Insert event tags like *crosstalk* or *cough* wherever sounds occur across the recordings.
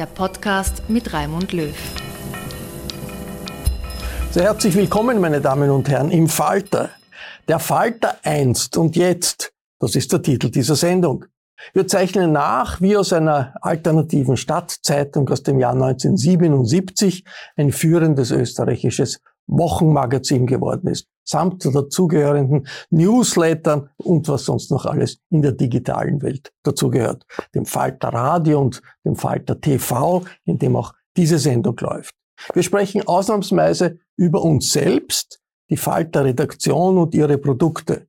der Podcast mit Raimund Löw. Sehr herzlich willkommen, meine Damen und Herren, im Falter. Der Falter einst und jetzt, das ist der Titel dieser Sendung. Wir zeichnen nach, wie aus einer alternativen Stadtzeitung aus dem Jahr 1977 ein führendes österreichisches Wochenmagazin geworden ist, samt dazugehörenden Newslettern und was sonst noch alles in der digitalen Welt dazugehört. Dem Falter Radio und dem Falter TV, in dem auch diese Sendung läuft. Wir sprechen ausnahmsweise über uns selbst, die Falter Redaktion und ihre Produkte.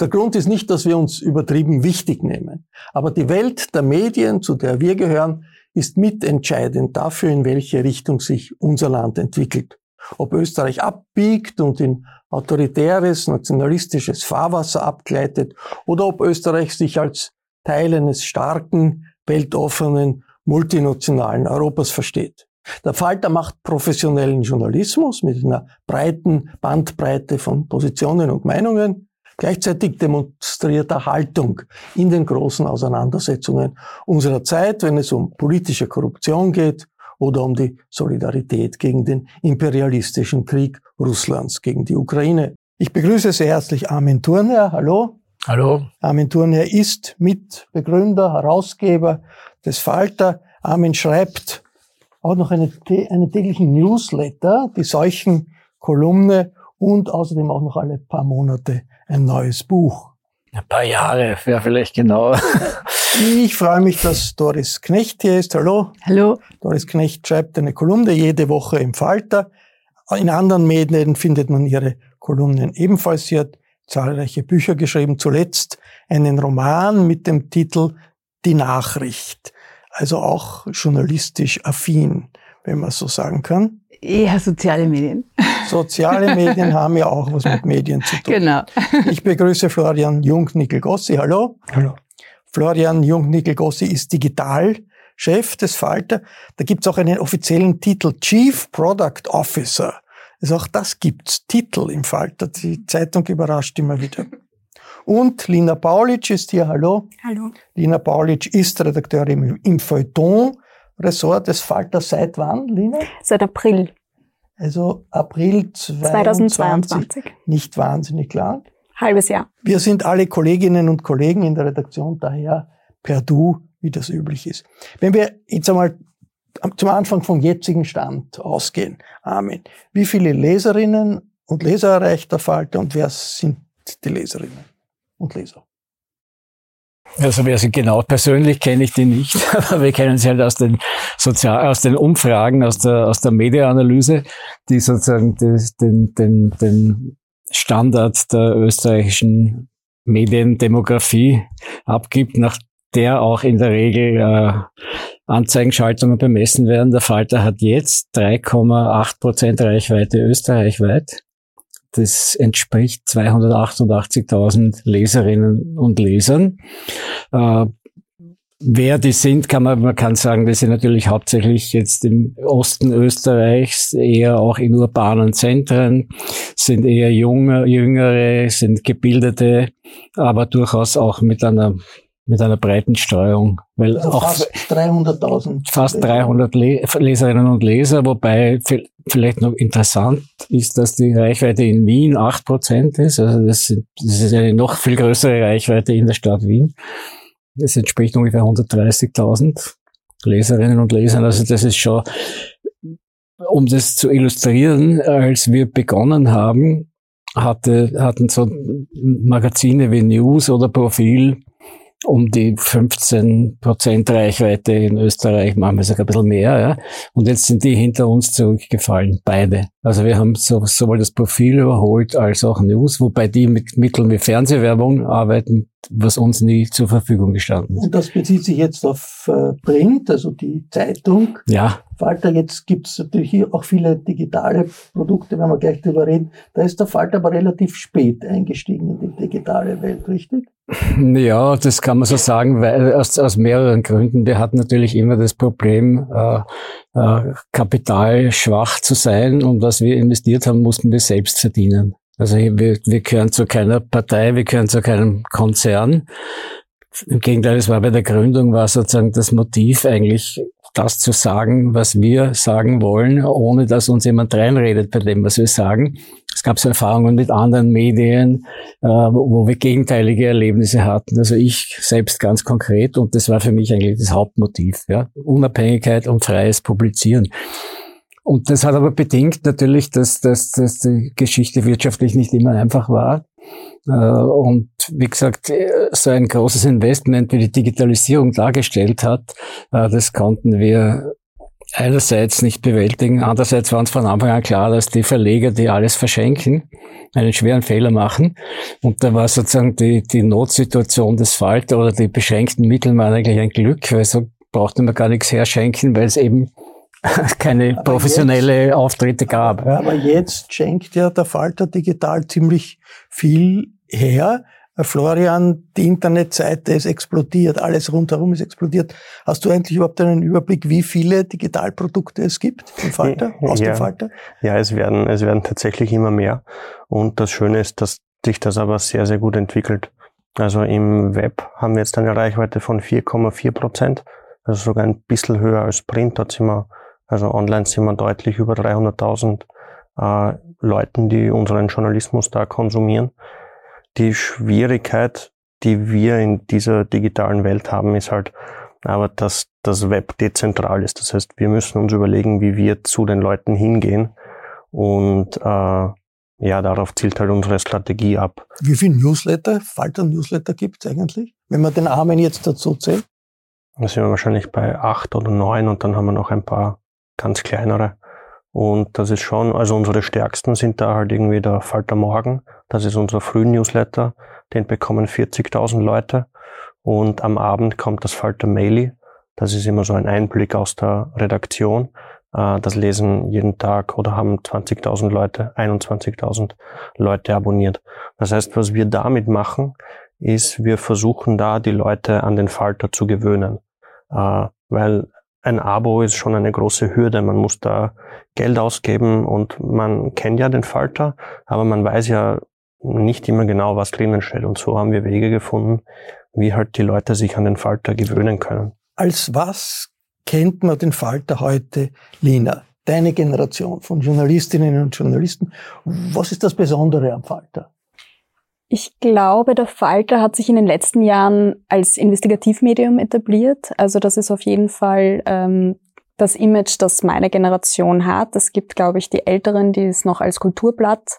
Der Grund ist nicht, dass wir uns übertrieben wichtig nehmen, aber die Welt der Medien, zu der wir gehören, ist mitentscheidend dafür, in welche Richtung sich unser Land entwickelt. Ob Österreich abbiegt und in autoritäres, nationalistisches Fahrwasser abgleitet oder ob Österreich sich als Teil eines starken, weltoffenen, multinationalen Europas versteht. Der Falter macht professionellen Journalismus mit einer breiten Bandbreite von Positionen und Meinungen. Gleichzeitig demonstriert er Haltung in den großen Auseinandersetzungen unserer Zeit, wenn es um politische Korruption geht oder um die Solidarität gegen den imperialistischen Krieg Russlands gegen die Ukraine. Ich begrüße sehr herzlich Armin Thurnherr. Hallo. Hallo. Armin Thurnherr ist Mitbegründer, Herausgeber des Falter. Armin schreibt auch noch eine, einen täglichen Newsletter, die solchen Kolumne und außerdem auch noch alle paar Monate ein neues Buch. Ein paar Jahre wäre vielleicht genau. Ich freue mich, dass Doris Knecht hier ist. Hallo. Hallo. Doris Knecht schreibt eine Kolumne jede Woche im Falter. In anderen Medien findet man ihre Kolumnen ebenfalls. Sie hat zahlreiche Bücher geschrieben, zuletzt einen Roman mit dem Titel Die Nachricht. Also auch journalistisch affin, wenn man so sagen kann. Ja, soziale Medien. Soziale Medien *laughs* haben ja auch was mit Medien zu tun. Genau. Ich begrüße Florian Jung-Nickel-Gossi. Hallo. Hallo. Florian Jung-Nickel-Gossi ist Digitalchef des Falter. Da gibt's auch einen offiziellen Titel, Chief Product Officer. Also auch das gibt's, Titel im Falter. Die Zeitung überrascht immer wieder. Und Lina Paulic ist hier, hallo. Hallo. Lina Paulic ist Redakteurin im Feuilleton-Ressort des Falter seit wann, Lina? Seit April. Also April 2022. 2022. Nicht wahnsinnig lang. Halbes Jahr. Wir sind alle Kolleginnen und Kollegen in der Redaktion, daher per Du, wie das üblich ist. Wenn wir jetzt einmal zum Anfang vom jetzigen Stand ausgehen, Amen. Wie viele Leserinnen und Leser erreicht der Falter und wer sind die Leserinnen und Leser? Also wer sie genau persönlich kenne ich die nicht, *laughs* aber wir kennen sie halt aus den Sozial aus den Umfragen, aus der aus der Mediaanalyse, die sozusagen des, den, den, den Standard der österreichischen Mediendemografie abgibt, nach der auch in der Regel äh, Anzeigenschaltungen bemessen werden. Der Falter hat jetzt 3,8 Prozent Reichweite österreichweit. Das entspricht 288.000 Leserinnen und Lesern. Äh, wer die sind, kann man, man kann sagen, das sind natürlich hauptsächlich jetzt im Osten Österreichs, eher auch in urbanen Zentren, sind eher junge, jüngere, sind gebildete, aber durchaus auch mit einer mit einer breiten Streuung, weil also auch fast 300.000 fast 300 Leserinnen und Leser, wobei vielleicht noch interessant ist, dass die Reichweite in Wien 8% ist, also das, das ist eine noch viel größere Reichweite in der Stadt Wien. Das entspricht ungefähr 130.000 Leserinnen und Lesern, also das ist schon, um das zu illustrieren, als wir begonnen haben, hatte, hatten so Magazine wie News oder Profil um die 15 Prozent Reichweite in Österreich, manchmal sogar ein bisschen mehr. Ja. Und jetzt sind die hinter uns zurückgefallen, beide. Also wir haben so, sowohl das Profil überholt als auch News, wobei die mit Mitteln wie Fernsehwerbung arbeiten, was uns nie zur Verfügung gestanden ist. Und das bezieht sich jetzt auf äh, Print, also die Zeitung. Ja. Falter, jetzt gibt es natürlich hier auch viele digitale Produkte, wenn wir gleich drüber reden. Da ist der Falter aber relativ spät eingestiegen in die digitale Welt, richtig? *laughs* Ja, das kann man so sagen, weil aus, aus mehreren Gründen. Wir hatten natürlich immer das Problem, äh, äh, kapitalschwach zu sein und was wir investiert haben, mussten wir selbst verdienen. Also wir, wir gehören zu keiner Partei, wir gehören zu keinem Konzern. Im Gegenteil, es war bei der Gründung, war sozusagen das Motiv eigentlich das zu sagen, was wir sagen wollen, ohne dass uns jemand reinredet bei dem, was wir sagen. Es gab so Erfahrungen mit anderen Medien, äh, wo wir gegenteilige Erlebnisse hatten. Also ich selbst ganz konkret und das war für mich eigentlich das Hauptmotiv. Ja? Unabhängigkeit und freies Publizieren. Und das hat aber bedingt natürlich, dass, dass, dass die Geschichte wirtschaftlich nicht immer einfach war. Äh, und wie gesagt, so ein großes Investment wie die Digitalisierung dargestellt hat, äh, das konnten wir einerseits nicht bewältigen. Andererseits war uns von Anfang an klar, dass die Verleger, die alles verschenken, einen schweren Fehler machen. Und da war sozusagen die, die Notsituation des Falter oder die beschränkten Mittel waren eigentlich ein Glück, weil so brauchte man gar nichts herschenken, weil es eben *laughs* keine aber professionelle jetzt, Auftritte gab. Aber jetzt schenkt ja der Falter Digital ziemlich viel her. Florian, die Internetseite ist explodiert, alles rundherum ist explodiert. Hast du eigentlich überhaupt einen Überblick, wie viele Digitalprodukte es gibt im Falter, aus ja, dem Falter? Ja, es werden, es werden tatsächlich immer mehr. Und das Schöne ist, dass sich das aber sehr, sehr gut entwickelt. Also im Web haben wir jetzt eine Reichweite von 4,4 Prozent. Also sogar ein bisschen höher als Print. Dort sind wir also online sind wir deutlich über 300.000 äh, Leuten, die unseren Journalismus da konsumieren. Die Schwierigkeit, die wir in dieser digitalen Welt haben, ist halt aber, dass das Web dezentral ist. Das heißt, wir müssen uns überlegen, wie wir zu den Leuten hingehen. Und äh, ja, darauf zielt halt unsere Strategie ab. Wie viele Newsletter, Falter-Newsletter gibt es eigentlich, wenn man den Armen jetzt dazu zählt? Da sind wir wahrscheinlich bei acht oder neun und dann haben wir noch ein paar ganz kleinere. Und das ist schon, also unsere stärksten sind da halt irgendwie der Falter Morgen. Das ist unser Früh-Newsletter. Den bekommen 40.000 Leute. Und am Abend kommt das Falter Maili. Das ist immer so ein Einblick aus der Redaktion. Äh, das lesen jeden Tag oder haben 20.000 Leute, 21.000 Leute abonniert. Das heißt, was wir damit machen, ist, wir versuchen da die Leute an den Falter zu gewöhnen. Äh, weil ein Abo ist schon eine große Hürde. Man muss da Geld ausgeben und man kennt ja den Falter, aber man weiß ja nicht immer genau, was drinnen steht. Und so haben wir Wege gefunden, wie halt die Leute sich an den Falter gewöhnen können. Als was kennt man den Falter heute, Lina? Deine Generation von Journalistinnen und Journalisten. Was ist das Besondere am Falter? Ich glaube, der Falter hat sich in den letzten Jahren als Investigativmedium etabliert. Also das ist auf jeden Fall ähm, das Image, das meine Generation hat. Es gibt, glaube ich, die Älteren, die es noch als Kulturblatt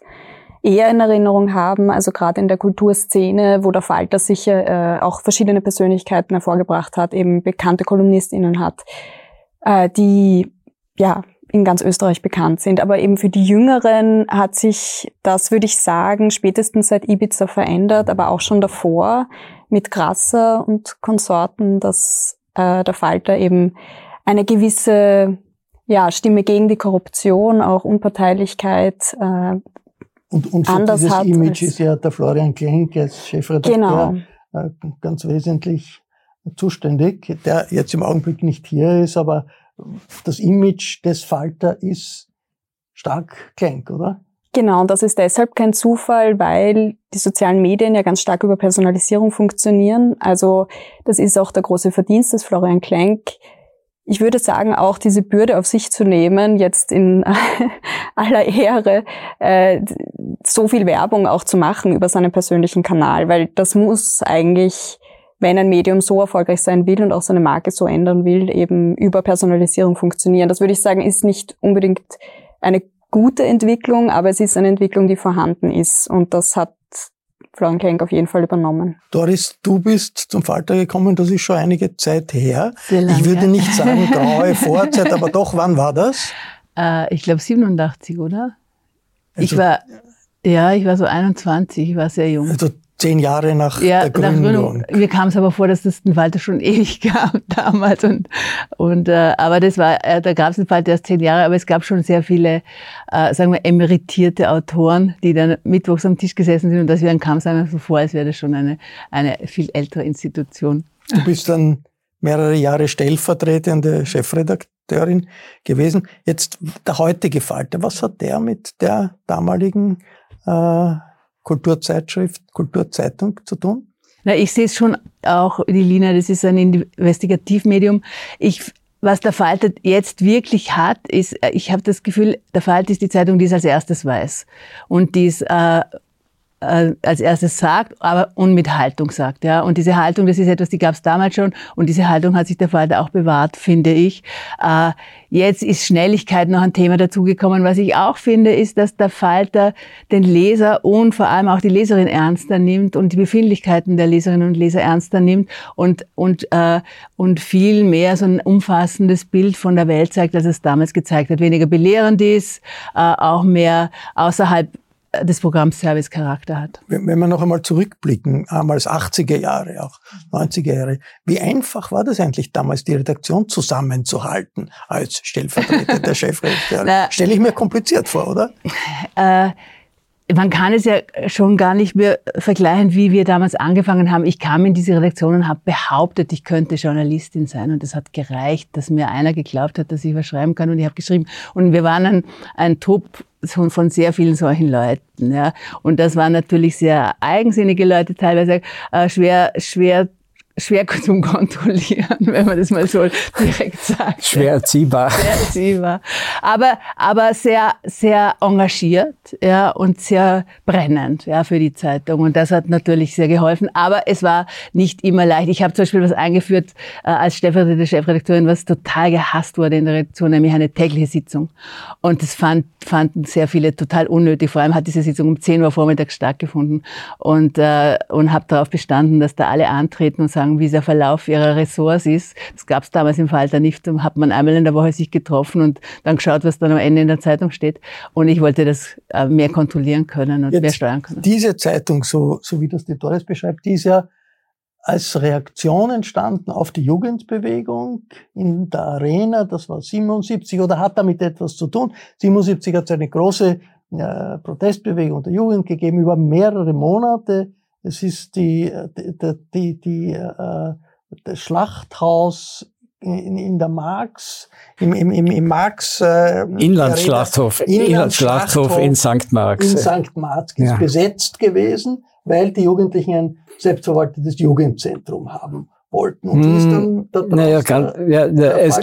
eher in Erinnerung haben. Also gerade in der Kulturszene, wo der Falter sicher äh, auch verschiedene Persönlichkeiten hervorgebracht hat, eben bekannte KolumnistInnen hat, äh, die ja in ganz Österreich bekannt sind. Aber eben für die Jüngeren hat sich das, würde ich sagen, spätestens seit Ibiza verändert, aber auch schon davor mit Grasser und Konsorten, dass äh, der Falter eben eine gewisse ja, Stimme gegen die Korruption, auch Unparteilichkeit äh, und, und für anders dieses hat Image ist ja der Florian Klenk als Chefredakteur Genau. äh, ganz wesentlich zuständig, der jetzt im Augenblick nicht hier ist, aber das Image des Falter ist stark Klenk, oder? Genau, und das ist deshalb kein Zufall, weil die sozialen Medien ja ganz stark über Personalisierung funktionieren. Also das ist auch der große Verdienst des Florian Klenk. Ich würde sagen, auch diese Bürde auf sich zu nehmen, jetzt in *laughs* aller Ehre, äh, so viel Werbung auch zu machen über seinen persönlichen Kanal, weil das muss eigentlich, wenn ein Medium so erfolgreich sein will und auch seine Marke so ändern will, eben über Personalisierung funktionieren. Das würde ich sagen, ist nicht unbedingt eine gute Entwicklung, aber es ist eine Entwicklung, die vorhanden ist. Und das hat Florian Klenk auf jeden Fall übernommen. Doris, du bist zum Falter gekommen, das ist schon einige Zeit her. Sehr lange. Ich würde nicht sagen *laughs* graue Vorzeit, aber doch, wann war das? Äh, ich glaube 87, oder? ich Also- war, ja, ich war so 21, ich war sehr jung. Also zehn Jahre nach ja, der nach Gründung. Gründung. Mir kam es aber vor, dass das den Falter schon *laughs* ewig gab damals. Und, und äh, aber das war, äh, da gab es den Falter erst zehn Jahre, aber es gab schon sehr viele, äh, sagen wir, emeritierte Autoren, die dann mittwochs am Tisch gesessen sind und deswegen kam es einem so vor, als wäre das schon eine, eine viel ältere Institution. Du bist dann mehrere Jahre stellvertretende Chefredakteurin gewesen. Jetzt der heutige Falter, was hat der mit der damaligen äh, Kulturzeitschrift, Kulturzeitung zu tun? Na, ich sehe es schon auch, die Lina, das ist ein Investigativmedium. Ich, was der Falter jetzt wirklich hat, ist, äh, ich habe das Gefühl, der Falter ist die Zeitung, die es als erstes weiß. Und die es äh, äh, als erstes sagt, aber und mit Haltung sagt. Ja. Und diese Haltung, das ist etwas, die gab es damals schon und diese Haltung hat sich der Falter auch bewahrt, finde ich. Äh, jetzt ist Schnelligkeit noch ein Thema dazugekommen. Was ich auch finde, ist, dass der Falter den Leser und vor allem auch die Leserin ernster nimmt und die Befindlichkeiten der Leserinnen und Leser ernster nimmt und, und, äh, und viel mehr so ein umfassendes Bild von der Welt zeigt, als es damals gezeigt hat. Weniger belehrend ist, äh, auch mehr außerhalb des Programms Servicecharakter hat. Wenn wir noch einmal zurückblicken, einmal 80er Jahre, auch 90er Jahre, wie einfach war das eigentlich damals, die Redaktion zusammenzuhalten als stellvertretender *laughs* Chefredakteurin? Na- Stelle ich mir kompliziert vor, oder? *laughs* Äh, man kann es ja schon gar nicht mehr vergleichen, wie wir damals angefangen haben. Ich kam in diese Redaktion und habe behauptet, ich könnte Journalistin sein. Und es hat gereicht, dass mir einer geglaubt hat, dass ich was schreiben kann. Und ich habe geschrieben. Und wir waren ein, ein Top von, von sehr vielen solchen Leuten. Ja. Und das waren natürlich sehr eigensinnige Leute, teilweise äh, schwer, schwer schwer *laughs* zum Kontrollieren, wenn man das mal so direkt sagt. Schwer erziehbar. Sehr erziehbar. Aber, aber sehr, sehr engagiert, ja, und sehr brennend, ja, für die Zeitung. Und das hat natürlich sehr geholfen. Aber es war nicht immer leicht. Ich habe zum Beispiel was eingeführt, äh, als stellvertretende Chefredakteurin, was total gehasst wurde in der Redaktion, nämlich eine tägliche Sitzung. Und das fand, fanden sehr viele total unnötig. Vor allem hat diese Sitzung um 10 Uhr vormittags stattgefunden. Und, äh, und habe darauf bestanden, dass da alle antreten und sagen, wie der Verlauf ihrer Ressorts ist. Das gab es damals im Falter nicht. Da hat man einmal in der Woche sich getroffen und dann geschaut, was dann am Ende in der Zeitung steht. Und ich wollte das äh, mehr kontrollieren können und mehr Jetzt steuern können. Diese Zeitung, so, so wie das die Doris beschreibt, die ist ja als Reaktion entstanden auf die Jugendbewegung in der Arena, das war 77 oder hat damit etwas zu tun. 77 hat es eine große äh, Protestbewegung der Jugend gegeben über mehrere Monate. Es ist die, die, die, die äh, das Schlachthaus in, in der Marx, im, im, im, im Marx äh, Inlandsschlachthof, Inlandsschlachthof in St. Marx. in St. Marx ist Ja. besetzt gewesen, weil die Jugendlichen ein selbstverwaltetes Jugendzentrum haben wollten. Und wie ist dann Hm, Naja, der- ganz, ja, der es,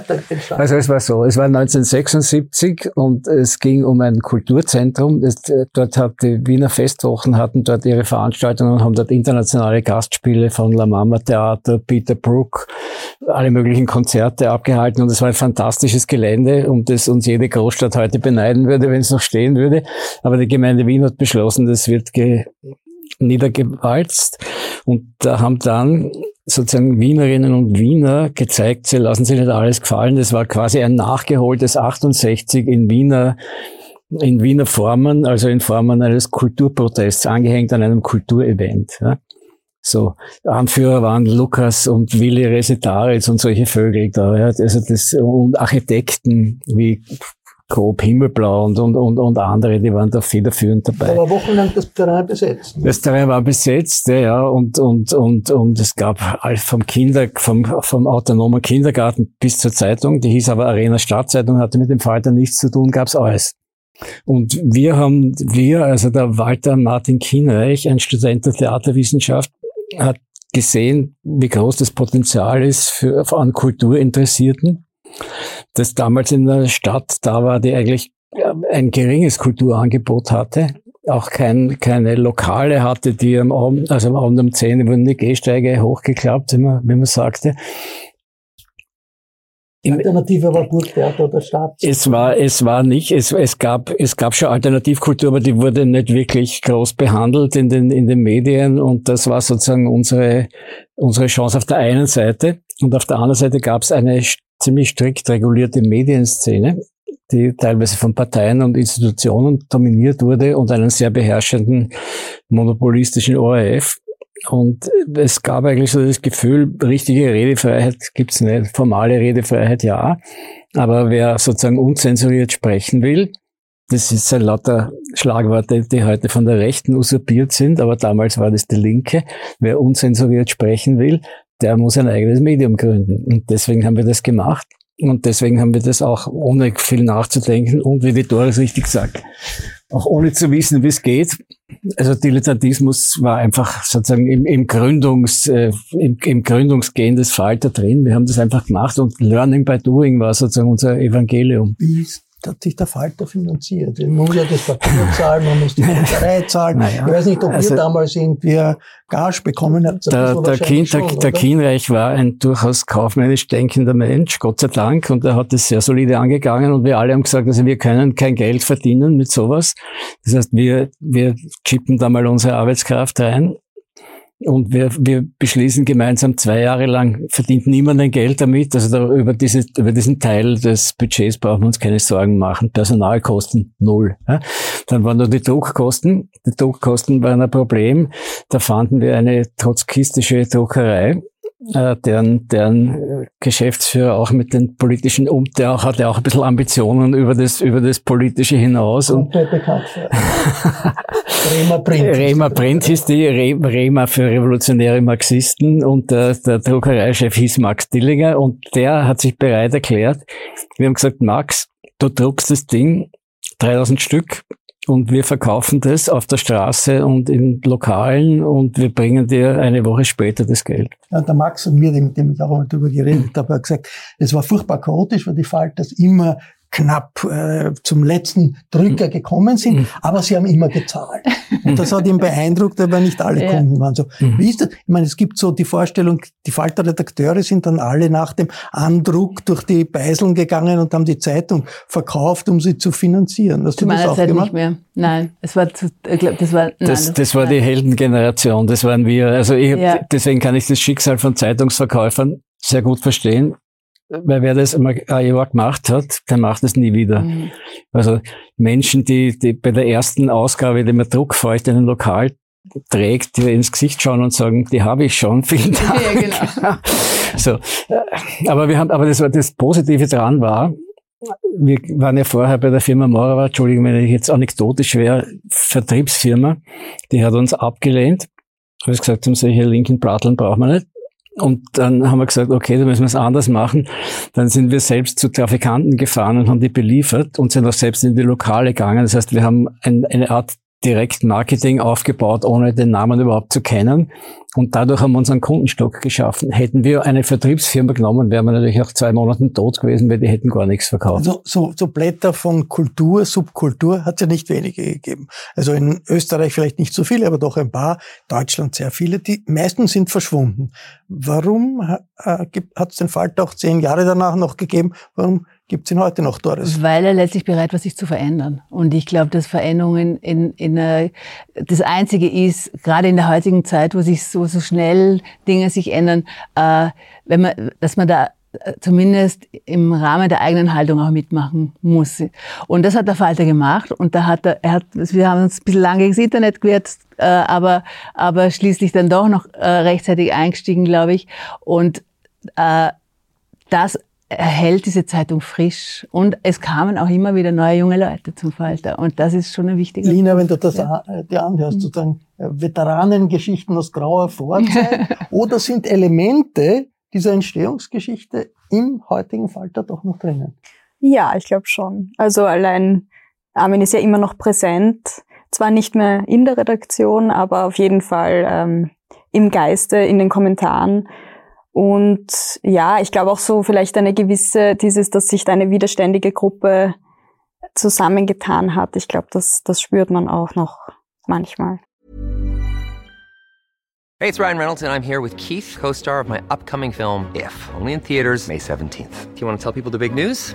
also es war so, es war 1976 und es ging um ein Kulturzentrum. Das, dort hat die Wiener Festwochen hatten dort ihre Veranstaltungen und haben dort internationale Gastspiele von La Mama Theater, Peter Brook, alle möglichen Konzerte abgehalten und es war ein fantastisches Gelände, um das uns jede Großstadt heute beneiden würde, wenn es noch stehen würde. Aber die Gemeinde Wien hat beschlossen, das wird ge niedergewalzt. Und da haben dann sozusagen Wienerinnen und Wiener gezeigt, sie lassen sich nicht alles gefallen. Das war quasi ein nachgeholtes 68 in Wiener in Wiener Formen, also in Formen eines Kulturprotests, angehängt an einem Kulturevent. Ja. So, Anführer waren Lukas und Willi Resetaritz und solche Vögel da, ja. also das, und Architekten wie Grob Himmelblau und, und, und, und andere, die waren da federführend dabei. Da war wochenlang das Terrain besetzt. Das Terrain war besetzt, ja, und, und, und, und es gab vom Kinder, vom, vom autonomen Kindergarten bis zur Zeitung, die hieß aber Arena Stadtzeitung, hatte mit dem Falter nichts zu tun, gab's alles. Und wir haben, wir, also der Walter Martin Kienreich, ein Student der Theaterwissenschaft, hat gesehen, wie groß das Potenzial ist für, an Kulturinteressierten. Das damals in der Stadt da war, die eigentlich ein geringes Kulturangebot hatte, auch kein, keine Lokale hatte, die am Abend, also am Abend um 10 wurden die Gehsteige hochgeklappt, wie man, wie man sagte. Alternative war Burgtheater oder Stadt. Es war, es war nicht, es, es gab, es gab schon Alternativkultur, aber die wurde nicht wirklich groß behandelt in den, in den Medien und das war sozusagen unsere, unsere Chance auf der einen Seite und auf der anderen Seite gab es eine ziemlich strikt regulierte Medienszene, die teilweise von Parteien und Institutionen dominiert wurde und einen sehr beherrschenden monopolistischen ORF. Und es gab eigentlich so das Gefühl, richtige Redefreiheit gibt's nicht, formale Redefreiheit ja, aber wer sozusagen unzensuriert sprechen will, das ist ein lauter Schlagworte, die heute von der Rechten usurpiert sind, aber damals war das die Linke. Wer unzensuriert sprechen will, der muss ein eigenes Medium gründen. Und deswegen haben wir das gemacht. Und deswegen haben wir das auch ohne viel nachzudenken und wie die Doris richtig sagt, auch ohne zu wissen, wie es geht. Also Dilettantismus war einfach sozusagen im, im Gründungs, äh, im, im Gründungsgehen des Falter drin. Wir haben das einfach gemacht und Learning by Doing war sozusagen unser Evangelium. Wie hat sich der Falter finanziert. Man muss ja das Papier *laughs* zahlen, man muss die Druckerei zahlen. Naja, ich weiß nicht, ob also, ihr damals irgendwie Gage bekommen habt. Der, der, kind, schon, der, der Kienreich war ein durchaus kaufmännisch denkender Mensch, Gott sei Dank, und er hat das sehr solide angegangen und wir alle haben gesagt, also wir können kein Geld verdienen mit sowas. Das heißt, wir, wir chippen da mal unsere Arbeitskraft rein und wir, wir beschließen gemeinsam zwei Jahre lang, verdient niemand ein Geld damit. Also da, über, diese, über diesen Teil des Budgets brauchen wir uns keine Sorgen machen. Personalkosten null. Ja. Dann waren nur die Druckkosten. Die Druckkosten waren ein Problem. Da fanden wir eine trotzkistische Druckerei äh, deren, deren Geschäftsführer auch mit den politischen um, der auch, hatte auch ein bisschen Ambitionen über das, über das Politische hinaus. Und bekannt *laughs* Rema Print. Rema Print hieß die, Rema für revolutionäre Marxisten und der, der Druckereichef hieß Max Dillinger und der hat sich bereit erklärt. Wir haben gesagt, Max, du druckst das Ding 3000 Stück und wir verkaufen das auf der Straße und in Lokalen und wir bringen dir eine Woche später das Geld. Ja, der Max und mir, mit dem ich auch einmal drüber geredet habe, hat gesagt, es war furchtbar chaotisch, weil die Falters immer knapp äh, zum letzten Drücker gekommen sind, mhm. aber sie haben immer gezahlt. Und das hat ihn *laughs* beeindruckt, aber nicht alle ja. Kunden waren so. Mhm. Wie ist das? Ich meine, es gibt so die Vorstellung, die Falter-Redakteure sind dann alle nach dem Andruck durch die Beiseln gegangen und haben die Zeitung verkauft, um sie zu finanzieren. Hast du das auch Zeit gemacht? nicht mehr. Nein, es war, zu, ich glaub, das war, nein, das, das, das war die Heldengeneration, das waren wir. Also ich, ja. deswegen kann ich das Schicksal von Zeitungsverkäufern sehr gut verstehen weil wer das einmal ein Jahr gemacht hat, der macht es nie wieder. Mhm. Also Menschen, die, die bei der ersten Ausgabe, die man druckfeucht in einem Lokal trägt, die ins Gesicht schauen und sagen, die habe ich schon, *laughs* vielen Dank. Ja, genau. so. Aber wir haben, aber das das Positive dran war, wir waren ja vorher bei der Firma Morava, Entschuldigung, wenn ich jetzt anekdotisch wäre, Vertriebsfirma, die hat uns abgelehnt. Ich habe gesagt, um solche linken Platteln brauchen wir nicht. Und dann haben wir gesagt, okay, dann müssen wir es anders machen. Dann sind wir selbst zu Trafikanten gefahren und haben die beliefert und sind auch selbst in die Lokale gegangen. Das heißt, wir haben ein, eine Art Direktmarketing aufgebaut, ohne den Namen überhaupt zu kennen. Und dadurch haben wir unseren Kundenstock geschaffen. Hätten wir eine Vertriebsfirma genommen, wären wir natürlich nach zwei Monaten tot gewesen, weil die hätten gar nichts verkauft. Also so, so Blätter von Kultur, Subkultur hat es ja nicht wenige gegeben. Also in Österreich vielleicht nicht so viele, aber doch ein paar. Deutschland sehr viele. Die meisten sind verschwunden. Warum äh, hat es den Falter auch zehn Jahre danach noch gegeben? Warum gibt es ihn heute noch, Doris? Weil er letztlich bereit war, sich zu verändern. Und ich glaube, dass Veränderungen in, in äh, das Einzige ist, gerade in der heutigen Zeit, wo sich so, so schnell Dinge sich ändern, äh, wenn man, dass man da äh, zumindest im Rahmen der eigenen Haltung auch mitmachen muss. Und das hat der Falter gemacht und da hat er, er hat, wir haben uns ein bisschen lange ins Internet gewehrt, äh, aber, aber schließlich dann doch noch äh, rechtzeitig eingestiegen, glaube ich. Und äh, das erhält diese Zeitung frisch. Und es kamen auch immer wieder neue junge Leute zum Falter. Und das ist schon ein wichtiger Lina, wenn du das ja. dir anhörst, mhm. sozusagen äh, Veteranengeschichten aus grauer Vorzeit, *laughs* oder sind Elemente dieser Entstehungsgeschichte im heutigen Falter doch noch drinnen? Ja, ich glaube schon. Also allein Armin ist ja immer noch präsent. Zwar nicht mehr in der Redaktion, aber auf jeden Fall ähm, im Geiste, in den Kommentaren. Und ja, ich glaube auch so vielleicht eine gewisse, dieses, dass sich da eine widerständige Gruppe zusammengetan hat. Ich glaube, das, das spürt man auch noch manchmal. Hey, it's Ryan Reynolds and I'm here with Keith, co-star of my upcoming film If, only in theaters May 17th. Do you want to tell people the big news?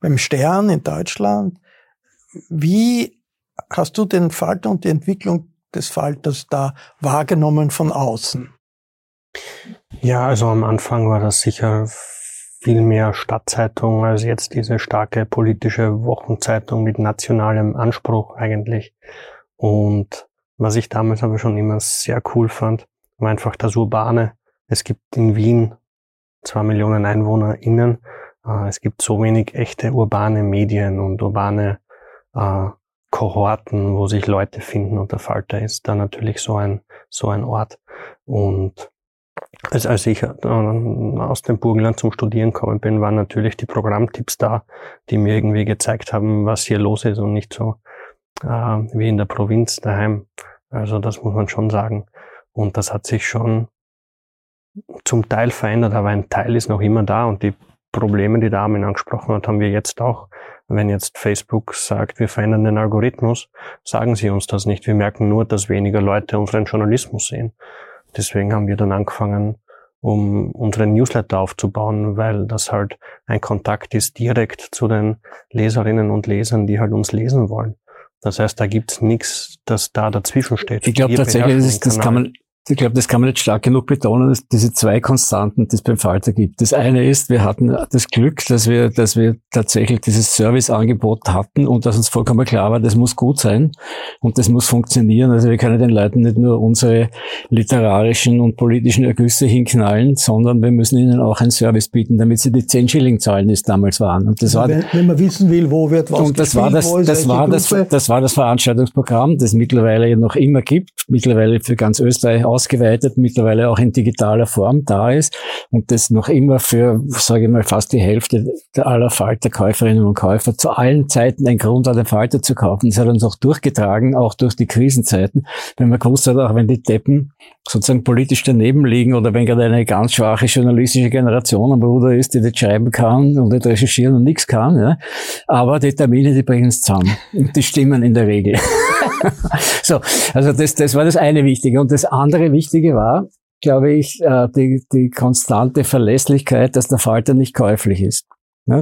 beim Stern in Deutschland. Wie hast du den Falter und die Entwicklung des Falters da wahrgenommen von außen? Ja, also am Anfang war das sicher viel mehr Stadtzeitung als jetzt diese starke politische Wochenzeitung mit nationalem Anspruch eigentlich. Und was ich damals aber schon immer sehr cool fand, war einfach das Urbane. Es gibt in Wien zwei Millionen EinwohnerInnen es gibt so wenig echte urbane Medien und urbane äh, Kohorten, wo sich Leute finden und der Falter ist da natürlich so ein, so ein Ort. Und als, als ich äh, aus dem Burgenland zum Studieren gekommen bin, waren natürlich die Programmtipps da, die mir irgendwie gezeigt haben, was hier los ist und nicht so äh, wie in der Provinz daheim. Also das muss man schon sagen. Und das hat sich schon zum Teil verändert, aber ein Teil ist noch immer da und die Probleme, die Damen angesprochen hat, haben wir jetzt auch. Wenn jetzt Facebook sagt, wir verändern den Algorithmus, sagen sie uns das nicht. Wir merken nur, dass weniger Leute unseren Journalismus sehen. Deswegen haben wir dann angefangen, um unseren Newsletter aufzubauen, weil das halt ein Kontakt ist direkt zu den Leserinnen und Lesern, die halt uns lesen wollen. Das heißt, da gibt's nichts, das da dazwischen steht. Ich glaube tatsächlich, das, das kann man ich glaube, das kann man nicht stark genug betonen, dass diese zwei Konstanten, die es beim Falter gibt. Das eine ist, wir hatten das Glück, dass wir, dass wir tatsächlich dieses Serviceangebot hatten und dass uns vollkommen klar war, das muss gut sein und das muss funktionieren. Also wir können den Leuten nicht nur unsere literarischen und politischen Ergüsse hinknallen, sondern wir müssen ihnen auch einen Service bieten, damit sie die 10 Schilling zahlen, die es damals waren. Und das war, wenn, wenn man wissen will, wo wird was und das gespielt, war das, das war das, das war das Veranstaltungsprogramm, das mittlerweile noch immer gibt, mittlerweile für ganz Österreich ausgeweitet, mittlerweile auch in digitaler Form da ist und das noch immer für, sage ich mal, fast die Hälfte aller Falterkäuferinnen und Käufer zu allen Zeiten ein Grund war, den Falter zu kaufen. Das hat uns auch durchgetragen, auch durch die Krisenzeiten, wenn man gewusst hat, auch wenn die Deppen sozusagen politisch daneben liegen oder wenn gerade eine ganz schwache journalistische Generation am Bruder ist, die nicht schreiben kann und nicht recherchieren und nichts kann, ja. aber die Termine, die bringen es zusammen und die stimmen in der Regel. So, also das, das war das eine Wichtige. Und das andere Wichtige war, glaube ich, äh, die, die konstante Verlässlichkeit, dass der Falter nicht käuflich ist.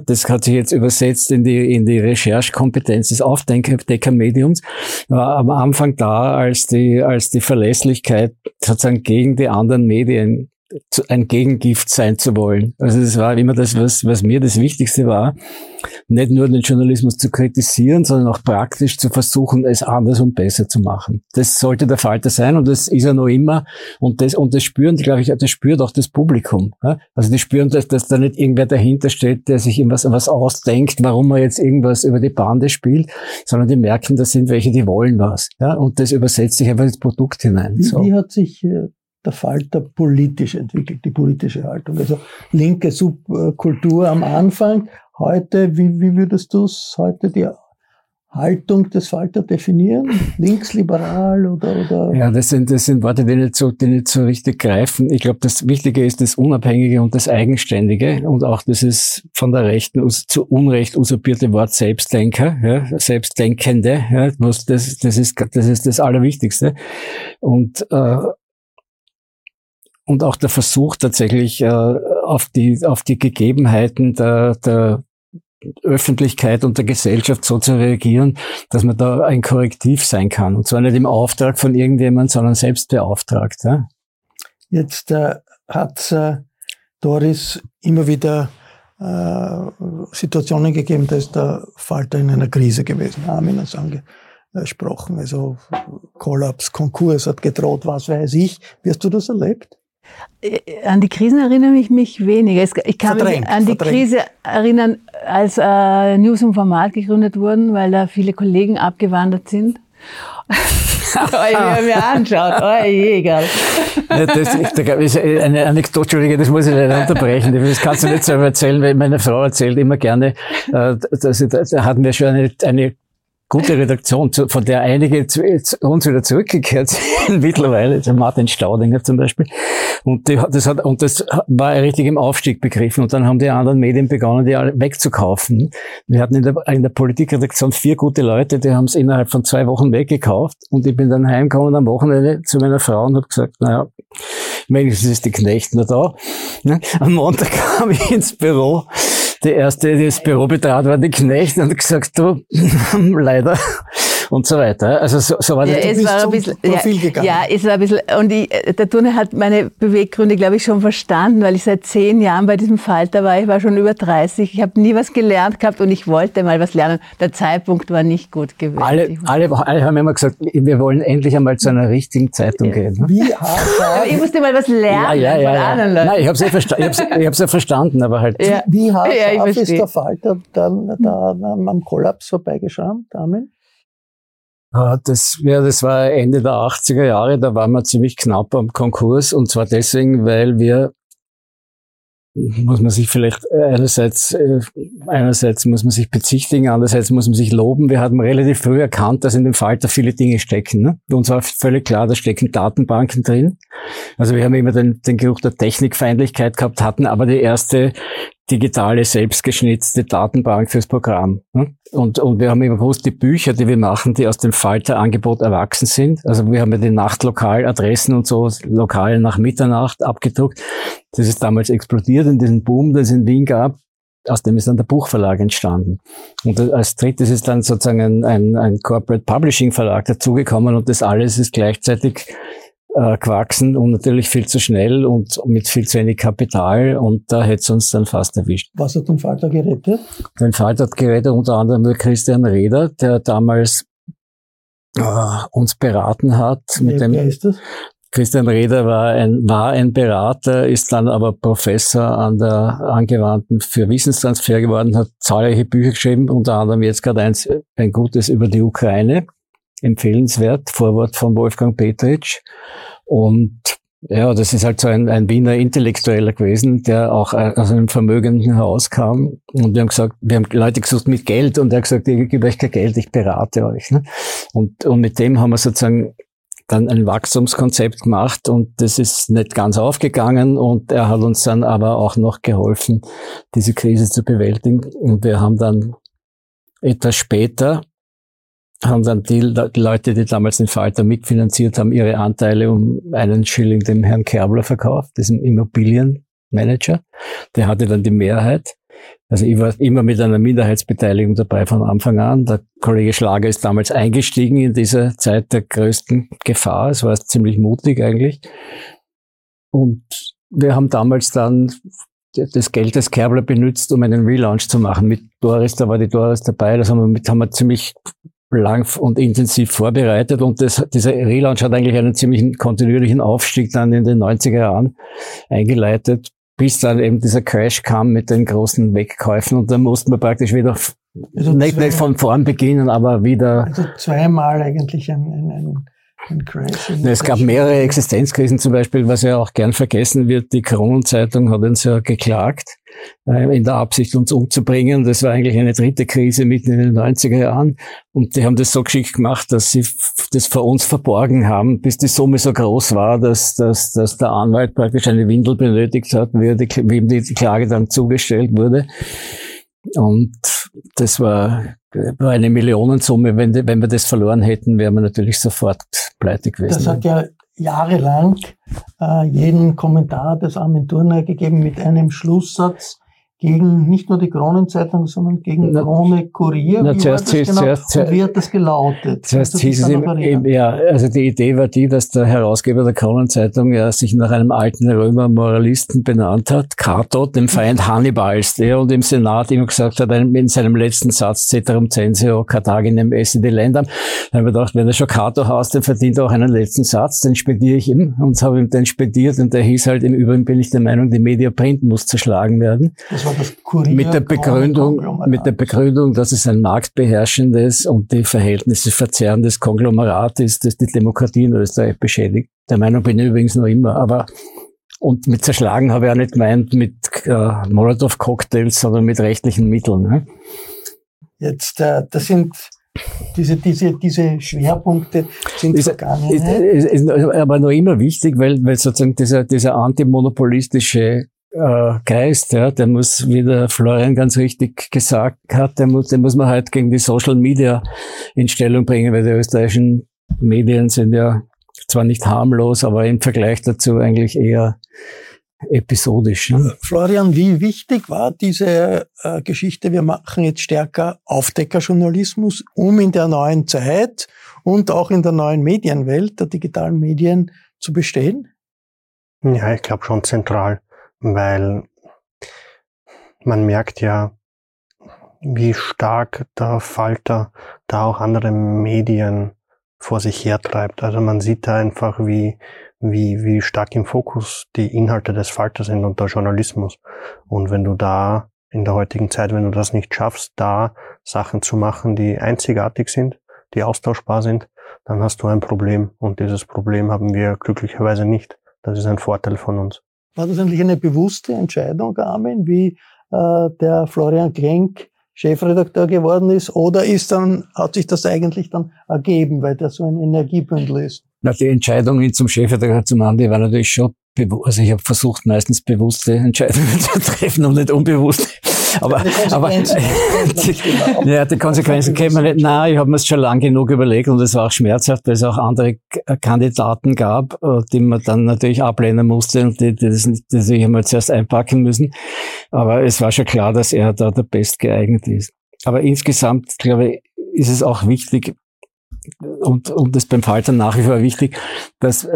Das hat sich jetzt übersetzt in die, in die Recherchekompetenz des Aufdeckermediums. War am Anfang da, als die, als die Verlässlichkeit sozusagen gegen die anderen Medien ein Gegengift sein zu wollen. Also das war immer das, was, was mir das Wichtigste war, nicht nur den Journalismus zu kritisieren, sondern auch praktisch zu versuchen, es anders und besser zu machen. Das sollte der Falter sein und das ist er noch immer. Und das, und das spüren, glaube ich, das spürt auch das Publikum. Also die spüren, dass, dass da nicht irgendwer dahinter steht, der sich irgendwas was ausdenkt, warum er jetzt irgendwas über die Bande spielt, sondern die merken, das sind welche, die wollen was. Ja? Und das übersetzt sich einfach ins Produkt hinein. Wie, so. wie hat sich äh, der Falter politisch entwickelt, die politische Haltung. Also linke Subkultur am Anfang heute, wie, wie würdest du es heute die Haltung des Falter definieren? Linksliberal oder, oder? Ja, das sind, das sind Worte, die nicht so, die nicht so richtig greifen. Ich glaube, das Wichtige ist das Unabhängige und das Eigenständige und auch dieses von der Rechten zu Unrecht usurpierte Wort Selbstdenker, ja, Selbstdenkende, ja, das, das, ist, das ist das Allerwichtigste. Und, äh, und auch der Versuch tatsächlich äh, auf die auf die Gegebenheiten der, der Öffentlichkeit und der Gesellschaft so zu reagieren, dass man da ein Korrektiv sein kann. Und zwar nicht im Auftrag von irgendjemand, sondern selbst beauftragt. Ja? Jetzt äh, hat äh, Doris immer wieder äh, Situationen gegeben, da ist der Falter in einer Krise gewesen. Armin hat es angesprochen. Also Kollaps, Konkurs hat gedroht, was weiß ich. Wie hast du das erlebt? Äh, an die Krisen erinnere ich mich weniger. Ich kann verdrängt, mich an die verdrängt. Krise erinnern, als äh, News und Format gegründet wurden, weil da viele Kollegen abgewandert sind. *laughs* ich habe mir anschaut. Oh je, egal. Ja, das, ist eine Anekdote, das muss ich leider unterbrechen. Das kannst du nicht selber erzählen, weil meine Frau erzählt immer gerne, äh, dass, da hatten wir schon eine, eine gute Redaktion, von der einige zu, uns wieder zurückgekehrt *laughs* sind mittlerweile, der Martin Staudinger zum Beispiel. Und, die, das hat, und das war richtig im Aufstieg begriffen. Und dann haben die anderen Medien begonnen, die alle wegzukaufen. Wir hatten in der, in der Politikredaktion vier gute Leute, die haben es innerhalb von zwei Wochen weggekauft. Und ich bin dann heimgekommen am Wochenende zu meiner Frau und habe gesagt, naja, wenigstens ist die Knecht noch da. Ne? Am Montag *laughs* kam ich ins Büro die erste, die das Büro betrat, war die Knecht und gesagt, du, *laughs* leider und so weiter. Also so, so war ja, das. Es war ein bisschen, Profil ja, gegangen. ja, es war ein bisschen, und ich, der Turner hat meine Beweggründe, glaube ich, schon verstanden, weil ich seit zehn Jahren bei diesem Falter war. Ich war schon über 30. Ich habe nie was gelernt gehabt und ich wollte mal was lernen. Der Zeitpunkt war nicht gut gewesen. Alle, alle, alle haben immer gesagt, wir wollen endlich einmal zu einer richtigen Zeitung ja. gehen. Ne? Wie hart Ich musste mal was lernen ja, ja, ja, von anderen Leuten. Nein, ich habe es ja, versta *laughs* ich hab's ja verstanden, aber halt. Wie hart ja, ist der Falter dann da am Kollaps vorbeigeschaut, Damen? Ah, das, ja, das war Ende der 80er Jahre, da waren wir ziemlich knapp am Konkurs und zwar deswegen, weil wir muss man sich vielleicht einerseits, äh, einerseits muss man sich bezichtigen, andererseits muss man sich loben. Wir hatten relativ früh erkannt, dass in dem Falter viele Dinge stecken. Ne? Uns war völlig klar, da stecken Datenbanken drin. Also wir haben immer den, den Geruch der Technikfeindlichkeit gehabt, hatten aber die erste digitale, selbstgeschnitzte Datenbank fürs Programm. Ne? Und, und wir haben immer gewusst, die Bücher, die wir machen, die aus dem Falter-Angebot erwachsen sind. Also wir haben ja die Nachtlokaladressen und so lokal nach Mitternacht abgedruckt. Das ist damals explodiert in diesem Boom, den es in Wien gab. Aus dem ist dann der Buchverlag entstanden. Und als drittes ist dann sozusagen ein, ein, ein Corporate Publishing Verlag dazugekommen und das alles ist gleichzeitig äh, gewachsen und natürlich viel zu schnell und mit viel zu wenig Kapital und da hätte es uns dann fast erwischt. Was hat den Falter gerettet? Den Falter hat gerettet unter anderem der Christian Reder, der damals äh, uns beraten hat. Mit dem, wer ist das? Christian Reder war ein, war ein Berater, ist dann aber Professor an der Angewandten für Wissenstransfer geworden, hat zahlreiche Bücher geschrieben, unter anderem jetzt gerade eins, ein gutes über die Ukraine empfehlenswert, Vorwort von Wolfgang Petritsch. Und ja, das ist halt so ein, ein Wiener Intellektueller gewesen, der auch aus einem vermögenden Haus kam. Und wir haben gesagt, wir haben Leute gesucht mit Geld und er hat gesagt, ich gebe euch kein Geld, ich berate euch. Ne? Und, und mit dem haben wir sozusagen dann ein Wachstumskonzept gemacht und das ist nicht ganz aufgegangen und er hat uns dann aber auch noch geholfen, diese Krise zu bewältigen. Und wir haben dann etwas später haben dann die Leute, die damals den Falter mitfinanziert haben, ihre Anteile um einen Schilling dem Herrn Kerbler verkauft, diesem Immobilienmanager. Der hatte dann die Mehrheit. Also ich war immer mit einer Minderheitsbeteiligung dabei von Anfang an. Der Kollege Schlager ist damals eingestiegen in dieser Zeit der größten Gefahr. Es war ziemlich mutig eigentlich. Und wir haben damals dann das Geld des Kerbler benutzt, um einen Relaunch zu machen. Mit Doris, da war die Doris dabei. Das haben wir mit, haben wir ziemlich lang und intensiv vorbereitet und das, dieser Relaunch hat eigentlich einen ziemlichen kontinuierlichen Aufstieg dann in den 90er Jahren eingeleitet, bis dann eben dieser Crash kam mit den großen Wegkäufen und dann mussten wir praktisch wieder also nicht, nicht von vorn beginnen, aber wieder. Also zweimal eigentlich ein, ein, ein Es gab mehrere Existenzkrisen, zum Beispiel, was ja auch gern vergessen wird. Die Kronenzeitung hat uns ja geklagt, äh, in der Absicht, uns umzubringen. Das war eigentlich eine dritte Krise mitten in den 90er Jahren. Und die haben das so geschickt gemacht, dass sie das vor uns verborgen haben, bis die Summe so groß war, dass, dass, dass der Anwalt praktisch eine Windel benötigt hat, wie, die, wie ihm die Klage dann zugestellt wurde. Und das war, war eine Millionensumme. Wenn, wenn wir das verloren hätten, wären wir natürlich sofort pleite gewesen. Das hat ja jahrelang äh, jeden Kommentar des Armin Turner gegeben mit einem Schlusssatz, gegen nicht nur die Kronenzeitung, sondern gegen na, Krone Kurier. Na, wie, zuerst, das genau? zuerst, wie hat das gelautet? Zuerst hieß es im, im, ja, also die Idee war die, dass der Herausgeber der Kronenzeitung ja sich nach einem alten Römer Moralisten benannt hat, Cato, dem Feind Hannibals, der und im Senat immer gesagt hat, in seinem letzten Satz, ceterum censeo Carthaginem esse die Ländern. Da haben wir gedacht, wenn er schon Cato haust, dann verdient er auch einen letzten Satz, den spediere ich ihm und habe ihm den spediert und der hieß halt, im Übrigen bin ich der Meinung, die Media Print muss zerschlagen werden. Das war mit der Begründung, mit der Begründung, dass es ein marktbeherrschendes und die Verhältnisse verzerrendes Konglomerat ist, das die Demokratie in Österreich beschädigt. Der Meinung bin ich übrigens noch immer, aber und mit zerschlagen habe ich auch nicht gemeint mit äh, Molotow-Cocktails, sondern mit rechtlichen Mitteln. Ne? Jetzt, äh, das sind diese, diese, diese Schwerpunkte sind ist, Vergangenheit. Ist, ist, ist aber noch immer wichtig, weil, weil sozusagen dieser, dieser antimonopolistische äh, Geist, ja, der muss, wie der Florian ganz richtig gesagt hat, der muss, den muss man halt gegen die Social Media in Stellung bringen, weil die österreichischen Medien sind ja zwar nicht harmlos, aber im Vergleich dazu eigentlich eher episodisch. Ne? Florian, wie wichtig war diese äh, Geschichte? Wir machen jetzt stärker Aufdeckerjournalismus, um in der neuen Zeit und auch in der neuen Medienwelt, der digitalen Medien zu bestehen? Ja, ich glaube schon zentral weil man merkt ja, wie stark der Falter da auch andere Medien vor sich hertreibt. Also man sieht da einfach, wie, wie, wie stark im Fokus die Inhalte des Falters sind und der Journalismus. Und wenn du da in der heutigen Zeit, wenn du das nicht schaffst, da Sachen zu machen, die einzigartig sind, die austauschbar sind, dann hast du ein Problem. Und dieses Problem haben wir glücklicherweise nicht. Das ist ein Vorteil von uns. War das eigentlich eine bewusste Entscheidung, Armin, wie äh, der Florian Klenk Chefredakteur geworden ist? Oder ist dann, hat sich das eigentlich dann ergeben, weil der so ein Energiebündel ist? Na, die Entscheidung, ihn zum Chefredakteur zu machen, die war natürlich schon bewusst. Also ich habe versucht, meistens bewusste Entscheidungen *laughs* zu treffen und nicht unbewusste. Aber, aber die, ja, die Konsequenzen kennt man nicht. Nein, ich habe mir es schon lang genug überlegt und es war auch schmerzhaft, weil es auch andere Kandidaten gab, äh, die man dann natürlich ablehnen musste und die, die das, die sich einmal zuerst einpacken müssen. Aber es war schon klar, dass er da der Best geeignet ist. Aber insgesamt, glaube ich, ist es auch wichtig, und, und das beim Falter nach wie vor wichtig, dass,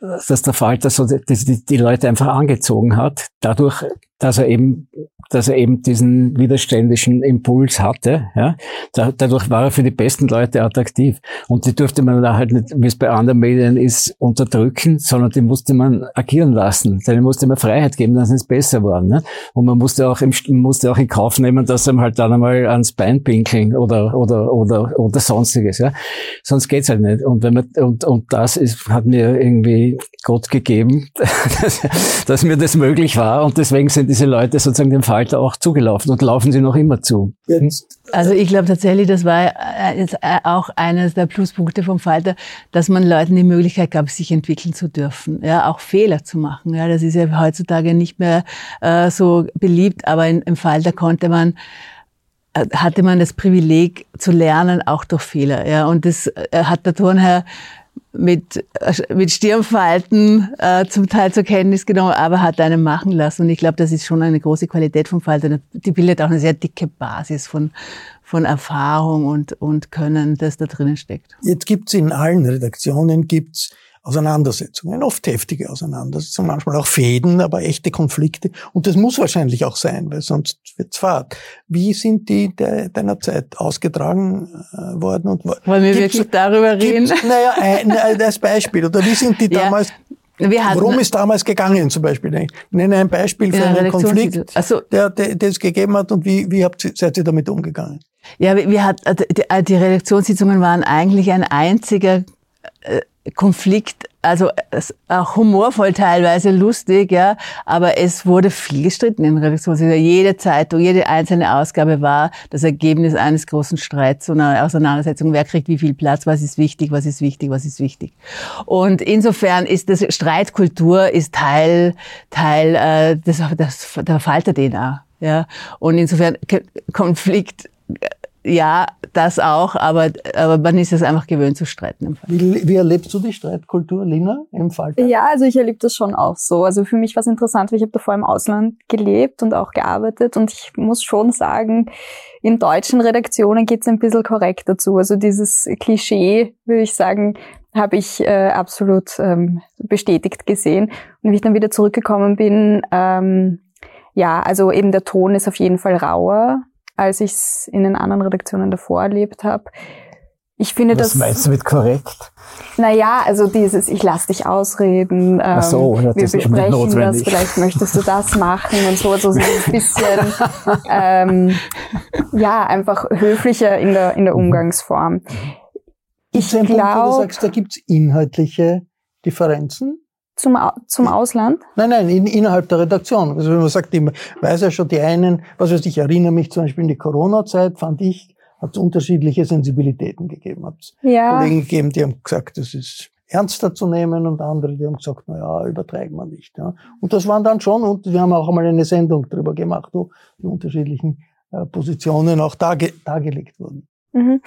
dass der Falter so die, die Leute einfach angezogen hat, dadurch, dass er eben dass er eben diesen widerständischen Impuls hatte. Ja. Dadurch war er für die besten Leute attraktiv. Und die durfte man da halt nicht, wie es bei anderen Medien ist, unterdrücken, sondern die musste man agieren lassen. Denen musste man Freiheit geben, dass es besser waren. Ne? Und man musste auch, im, musste auch in Kauf nehmen, dass einem halt dann einmal ans Bein pinkeln oder, oder, oder, oder sonstiges. Ja. Sonst geht's halt nicht. Und wenn man, und, und das ist, hat mir irgendwie Gott gegeben, *laughs* dass, dass mir das möglich war. Und deswegen sind diese Leute sozusagen dem Falter auch zugelaufen und laufen sie noch immer zu. Jetzt. Also ich glaube tatsächlich, das war äh, jetzt äh, auch eines der Pluspunkte vom Falter, dass man Leuten die Möglichkeit gab, sich entwickeln zu dürfen, ja, auch Fehler zu machen. Ja, das ist ja heutzutage nicht mehr äh, so beliebt, aber in, im Falter konnte man äh, hatte man das Privileg zu lernen, auch durch Fehler. Ja, und das hat der Turnherr mit, mit Stirnfalten äh, zum Teil zur Kenntnis genommen, aber hat einen machen lassen. Und ich glaube, das ist schon eine große Qualität vom Falter. Die bildet auch eine sehr dicke Basis von, von Erfahrung und, und Können, das da drinnen steckt. Jetzt gibt's in allen Redaktionen gibt's Auseinandersetzungen, oft heftige Auseinandersetzungen, manchmal auch Fäden, aber echte Konflikte. Und das muss wahrscheinlich auch sein, weil sonst wird's fad. Wie sind die de, deiner Zeit ausgetragen äh, worden? Und Wollen wir wirklich darüber reden? *laughs* Naja, ein, als Beispiel. Oder wie sind die *laughs* damals ja. Worum ist damals gegangen zum Beispiel? Nenne ein Beispiel für einen Konflikt, so. der, der, der es gegeben hat und wie, wie habt, seid ihr damit umgegangen? Ja, wir hat, die, die Redaktionssitzungen waren eigentlich ein einziger äh, Konflikt, also auch humorvoll teilweise lustig, ja, aber es wurde viel gestritten in Redaktion. Also jede Zeitung, jede einzelne Ausgabe war das Ergebnis eines großen Streits, so einer Auseinandersetzung. Wer kriegt wie viel Platz? Was ist wichtig? Was ist wichtig? Was ist wichtig? Und insofern ist das Streitkultur ist Teil Teil äh, des, des, der Falter-DNA, ja. Und insofern Konflikt ja, das auch, aber, aber man ist es einfach gewöhnt zu streiten. Wie, wie erlebst du die Streitkultur, Lina, im Fall? Ja, also ich erlebe das schon auch so. Also für mich war es interessant, weil ich habe davor im Ausland gelebt und auch gearbeitet und ich muss schon sagen, in deutschen Redaktionen geht es ein bisschen korrekt dazu. Also dieses Klischee, würde ich sagen, habe ich äh, absolut ähm, bestätigt gesehen. Und wie ich dann wieder zurückgekommen bin, ähm, ja, also eben der Ton ist auf jeden Fall rauer als ich es in den anderen Redaktionen davor erlebt habe. Ich finde Was das. Was meinst du mit korrekt? Naja, also dieses, ich lass dich ausreden. Ähm, so, wir besprechen das, vielleicht möchtest du das machen und so, so, so ein *laughs* bisschen, ähm, ja, einfach höflicher in der, in der mhm. Umgangsform. Ich glaube, du sagst, da gibt's inhaltliche Differenzen. Zum, zum Ausland? Nein, nein, in, innerhalb der Redaktion. Also wenn man sagt, ich weiß ja schon die einen, was weiß ich, erinnere mich zum Beispiel in die Corona-Zeit, fand ich, hat es unterschiedliche Sensibilitäten gegeben. Hat es ja. Kollegen gegeben, die haben gesagt, das ist ernster zu nehmen und andere, die haben gesagt, na ja, übertreiben wir nicht. Ja. Und das waren dann schon, und wir haben auch einmal eine Sendung darüber gemacht, wo die unterschiedlichen äh, Positionen auch darge dargelegt wurden. Mhm.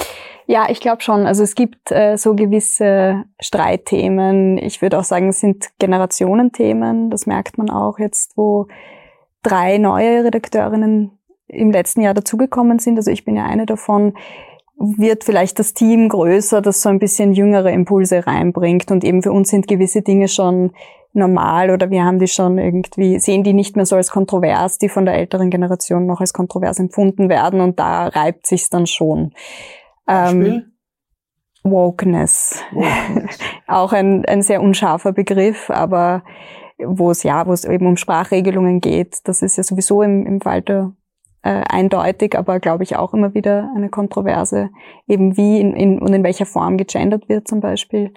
Ja, ich glaube schon. Also es gibt äh, so gewisse Streitthemen. Ich würde auch sagen, es sind Generationenthemen. Das merkt man auch jetzt, wo drei neue Redakteurinnen im letzten Jahr dazugekommen sind. Also ich bin ja eine davon wird vielleicht das Team größer, das so ein bisschen jüngere Impulse reinbringt. Und eben für uns sind gewisse Dinge schon normal oder wir haben die schon irgendwie, sehen die nicht mehr so als kontrovers, die von der älteren Generation noch als kontrovers empfunden werden und da reibt sich's dann schon. Ähm, Wokeness. Wokeness. *laughs* Auch ein, ein sehr unscharfer Begriff, aber wo es ja, wo es eben um Sprachregelungen geht, das ist ja sowieso im, im Falter äh, eindeutig, aber glaube ich auch immer wieder eine Kontroverse, eben wie in, in, und in welcher Form gegendert wird zum Beispiel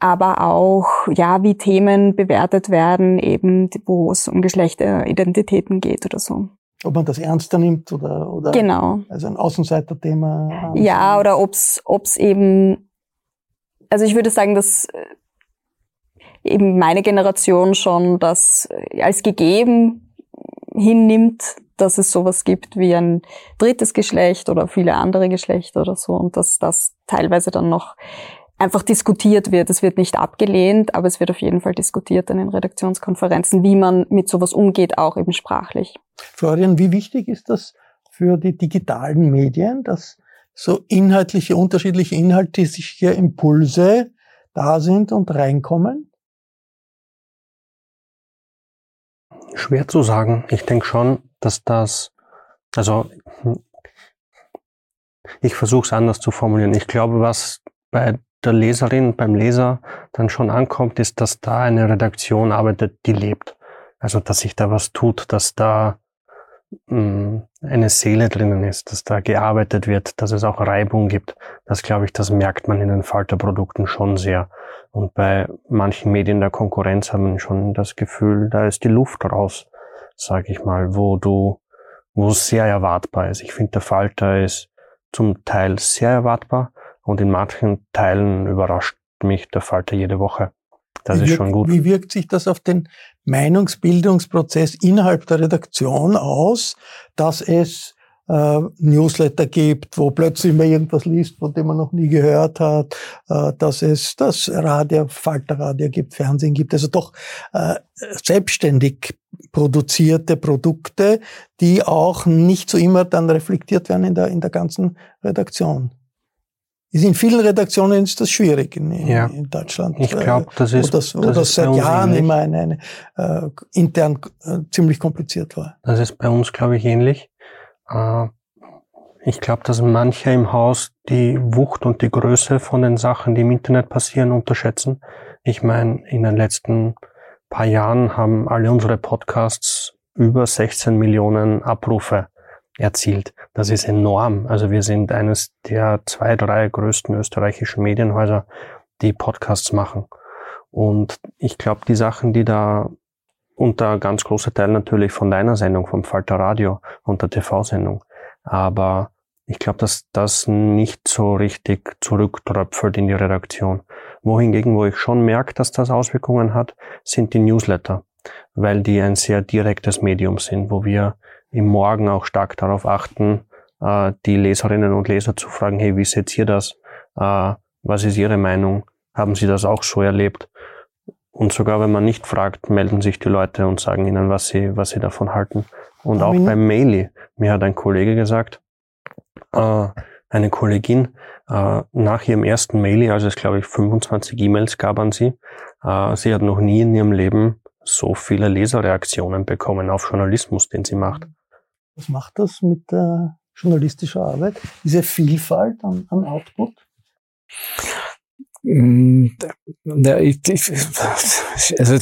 aber auch, ja, wie Themen bewertet werden, eben, wo es um Geschlechteridentitäten geht oder so. Ob man das ernster nimmt oder, oder genau. also ein Außenseiterthema. Ja, oder ob's ob's eben, also ich würde sagen, dass äh, eben meine Generation schon das als gegeben hinnimmt, dass es sowas gibt wie ein drittes Geschlecht oder viele andere Geschlechter oder so und dass das teilweise dann noch einfach diskutiert wird. Es wird nicht abgelehnt, aber es wird auf jeden Fall diskutiert in Redaktionskonferenzen, wie man mit sowas umgeht, auch eben sprachlich. Florian, wie wichtig ist das für die digitalen Medien, dass so inhaltliche, unterschiedliche inhaltliche Impulse da sind und reinkommen? Schwer zu sagen. Ich denke schon, dass das, also ich versuche es anders zu formulieren. Ich glaube, was bei der Leserin, beim Leser dann schon ankommt, ist, dass da eine Redaktion arbeitet, die lebt. Also, dass sich da was tut, dass da mh, mm, eine Seele drinnen ist, dass da gearbeitet wird, dass es auch Reibung gibt. Das glaube ich, das merkt man in den Falterprodukten schon sehr. Und bei manchen Medien der Konkurrenz haben wir schon das Gefühl, da ist die Luft raus, sage ich mal, wo du, wo es sehr erwartbar ist. Ich finde, der Falter ist zum Teil sehr erwartbar, und in manchen Teilen überrascht mich der Falter jede Woche. Das wie ist wirkt, schon gut. Wie wirkt sich das auf den Meinungsbildungsprozess innerhalb der Redaktion aus, dass es äh, Newsletter gibt, wo plötzlich man irgendwas liest, von dem man noch nie gehört hat, äh, dass es das Radio, Falterradio gibt, Fernsehen gibt, also doch äh, selbstständig produzierte Produkte, die auch nicht so immer dann reflektiert werden in der, in der ganzen Redaktion. Ist in vielen Redaktionen ist das schwierig in, ja. in Deutschland. Ich glaube, das ist, wo das, wo das, das seit Jahren ähnlich. immer eine, eine äh, intern äh, ziemlich kompliziert war. Das ist bei uns, glaube ich, ähnlich. Äh, ich glaube, dass manche im Haus die Wucht und die Größe von den Sachen, die im Internet passieren, unterschätzen. Ich meine, in den letzten paar Jahren haben alle unsere Podcasts über 16 Millionen Abrufe erzielt. Das ist enorm. Also wir sind eines der zwei, drei größten österreichischen Medienhäuser. die Podcasts machen. Und ich glaube, die Sachen, die da und der ganz große Teil natürlich von deiner Sendung, vom Falter Radio und der TV-Sendung. Aber ich glaube, dass das nicht so richtig zurücktröpfelt in die Redaktion. Wohingegen, wo ich schon merke, dass das Auswirkungen hat, sind die Newsletter, weil die ein sehr direktes Medium sind, wo wir im Morgen auch stark darauf achten, äh, die Leserinnen und Leser zu fragen, hey, wie seht ihr das? Äh, was ist Ihre Meinung? Haben Sie das auch so erlebt? Und sogar wenn man nicht fragt, melden sich die Leute und sagen ihnen, was sie, was sie davon halten. Und auch beim Maili. Mir hat ein Kollege gesagt, äh, eine Kollegin, äh, nach ihrem ersten Maili, also es glaube ich 25 E-Mails gab an sie, äh, sie hat noch nie in ihrem Leben so viele Leserreaktionen bekommen auf Journalismus, den sie macht. Was macht das mit der journalistischen Arbeit? Diese Vielfalt an, an Output? Mm, also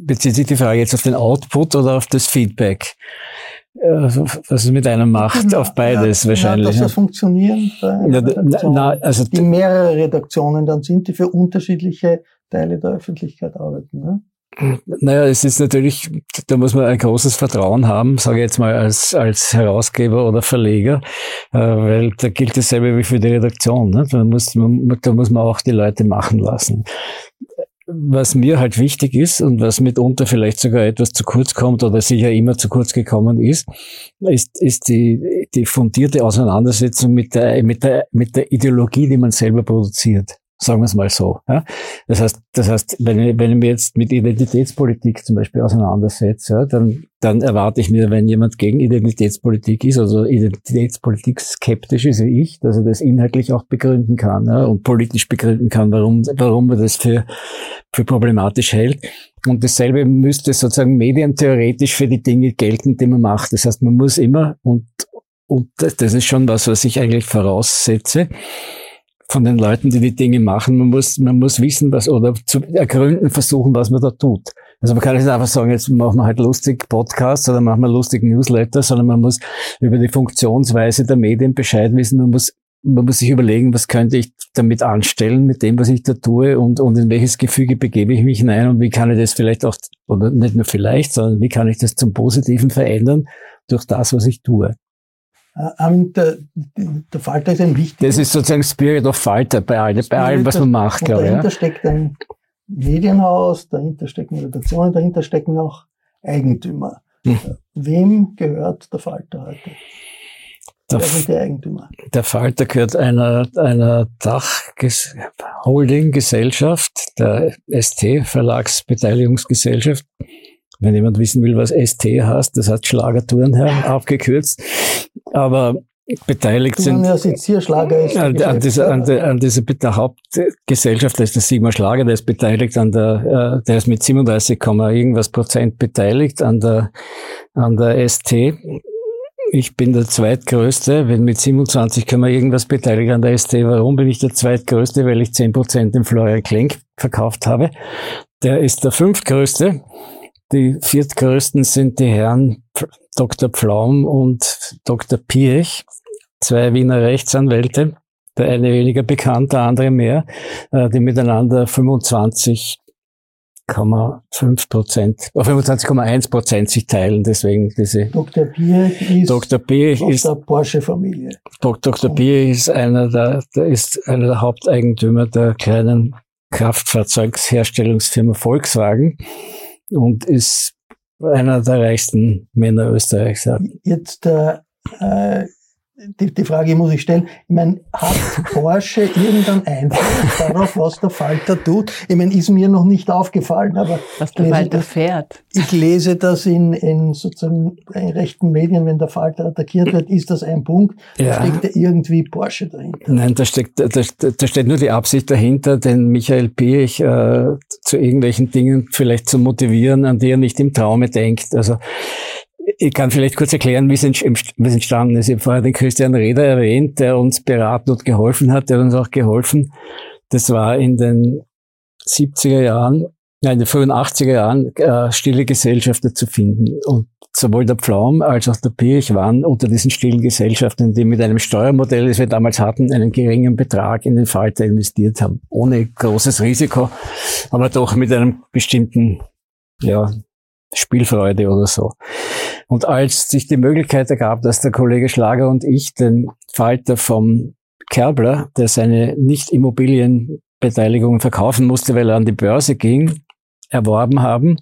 bezieht sich die Frage jetzt auf den Output oder auf das Feedback? Also, was es mit einem macht, auf beides ja, wahrscheinlich. Ja, das ja funktionieren ja, na, also die mehrere Redaktionen dann sind, die für unterschiedliche Teile der Öffentlichkeit arbeiten. Ne? Naja, es ist natürlich, da muss man ein großes Vertrauen haben, sage ich jetzt mal als, als Herausgeber oder Verleger, äh, weil da gilt dasselbe wie für die Redaktion. Ne? Da, muss man, da muss man auch die Leute machen lassen. Was mir halt wichtig ist und was mitunter vielleicht sogar etwas zu kurz kommt oder sicher immer zu kurz gekommen ist, ist, ist die, die fundierte Auseinandersetzung mit der, mit der, mit der Ideologie, die man selber produziert. Sagen wir es mal so. Ja? Das heißt, das heißt, wenn ich, wenn ich mich jetzt mit Identitätspolitik zum Beispiel auseinandersetze, ja, dann, dann erwarte ich mir, wenn jemand gegen Identitätspolitik ist, also Identitätspolitik skeptisch ist wie ich, dass er das inhaltlich auch begründen kann ja, und politisch begründen kann, warum, warum er das für, für problematisch hält. Und dasselbe müsste sozusagen medientheoretisch für die Dinge gelten, die man macht. Das heißt, man muss immer, und, und das ist schon was, was ich eigentlich voraussetze, von den Leuten, die die Dinge machen. Man muss, man muss wissen, was, oder zu ergründen versuchen, was man da tut. Also man kann nicht einfach sagen, jetzt machen wir halt lustig Podcasts oder machen wir lustig Newsletter, sondern man muss über die Funktionsweise der Medien Bescheid wissen. Man muss, man muss sich überlegen, was könnte ich damit anstellen, mit dem, was ich da tue und, und in welches Gefüge begebe ich mich hinein und wie kann ich das vielleicht auch, oder nicht nur vielleicht, sondern wie kann ich das zum Positiven verändern durch das, was ich tue. Ähm, der, der Falter ist ein wichtiger. Das ist sozusagen Spirit of Falter bei, allem, bei allem, was man macht, glaube ich. Dahinter ja. steckt ein Medienhaus, dahinter stecken Redaktionen, dahinter stecken auch Eigentümer. Hm. Wem gehört der Falter heute? Der, Wer sind die Eigentümer? Der Falter gehört einer, einer Dach-Holding-Gesellschaft, der ST Verlagsbeteiligungsgesellschaft. Wenn jemand wissen will, was ST heißt, das hat Schlagertourenherr aufgekürzt. Aber beteiligt sind. Ja, Schlager ist an, an, dieser, an, der, an dieser der Hauptgesellschaft, da ist der Sigmar Schlager, der ist beteiligt an der, äh, der ist mit 37, irgendwas Prozent beteiligt an der, an der ST. Ich bin der zweitgrößte, wenn mit 27 kann man irgendwas beteiligen an der ST. Warum bin ich der zweitgrößte? Weil ich 10 Prozent im Florian Klenk verkauft habe. Der ist der fünftgrößte. Die viertgrößten sind die Herren Dr. Pflaum und Dr. Piech, zwei Wiener Rechtsanwälte, der eine weniger bekannt, der andere mehr, äh, die miteinander 25 Prozent, 25,1 Prozent sich teilen, deswegen diese. Dr. Piech ist Dr. Piech aus der Porsche-Familie. Dr. Piech ist einer der, der ist einer der Haupteigentümer der kleinen Kraftfahrzeugsherstellungsfirma Volkswagen und ist einer der reichsten Männer Österreichs. Jetzt äh, äh die, die Frage muss ich stellen. Ich meine, hat Porsche *laughs* irgendeinen Einfluss darauf, was der Falter tut? Ich meine, ist mir noch nicht aufgefallen, aber was der Falter fährt. Ich lese das in, in sozusagen in rechten Medien, wenn der Falter attackiert wird, ist das ein Punkt. Ja. Da steckt ja irgendwie Porsche dahinter. Nein, da steckt, da, da steht nur die Absicht dahinter, den Michael Piech äh, zu irgendwelchen Dingen vielleicht zu motivieren, an die er nicht im Traume denkt. Also ich kann vielleicht kurz erklären, wie es entstanden ist. Ich habe vorher den Christian Reder erwähnt, der uns beraten und geholfen hat, der uns auch geholfen. Das war in den 70er Jahren, ja, in den frühen 80er Jahren, äh, stille Gesellschafter zu finden. Und sowohl der Pflaum als auch der Pirch waren unter diesen stillen Gesellschaften, die mit einem Steuermodell, das wir damals hatten, einen geringen Betrag in den Falter investiert haben. Ohne großes Risiko, aber doch mit einem bestimmten, ja, Spielfreude oder so. Und als sich die Möglichkeit ergab, dass der Kollege Schlager und ich den Falter vom Kerbler, der seine Nicht-Immobilienbeteiligung verkaufen musste, weil er an die Börse ging, erworben haben,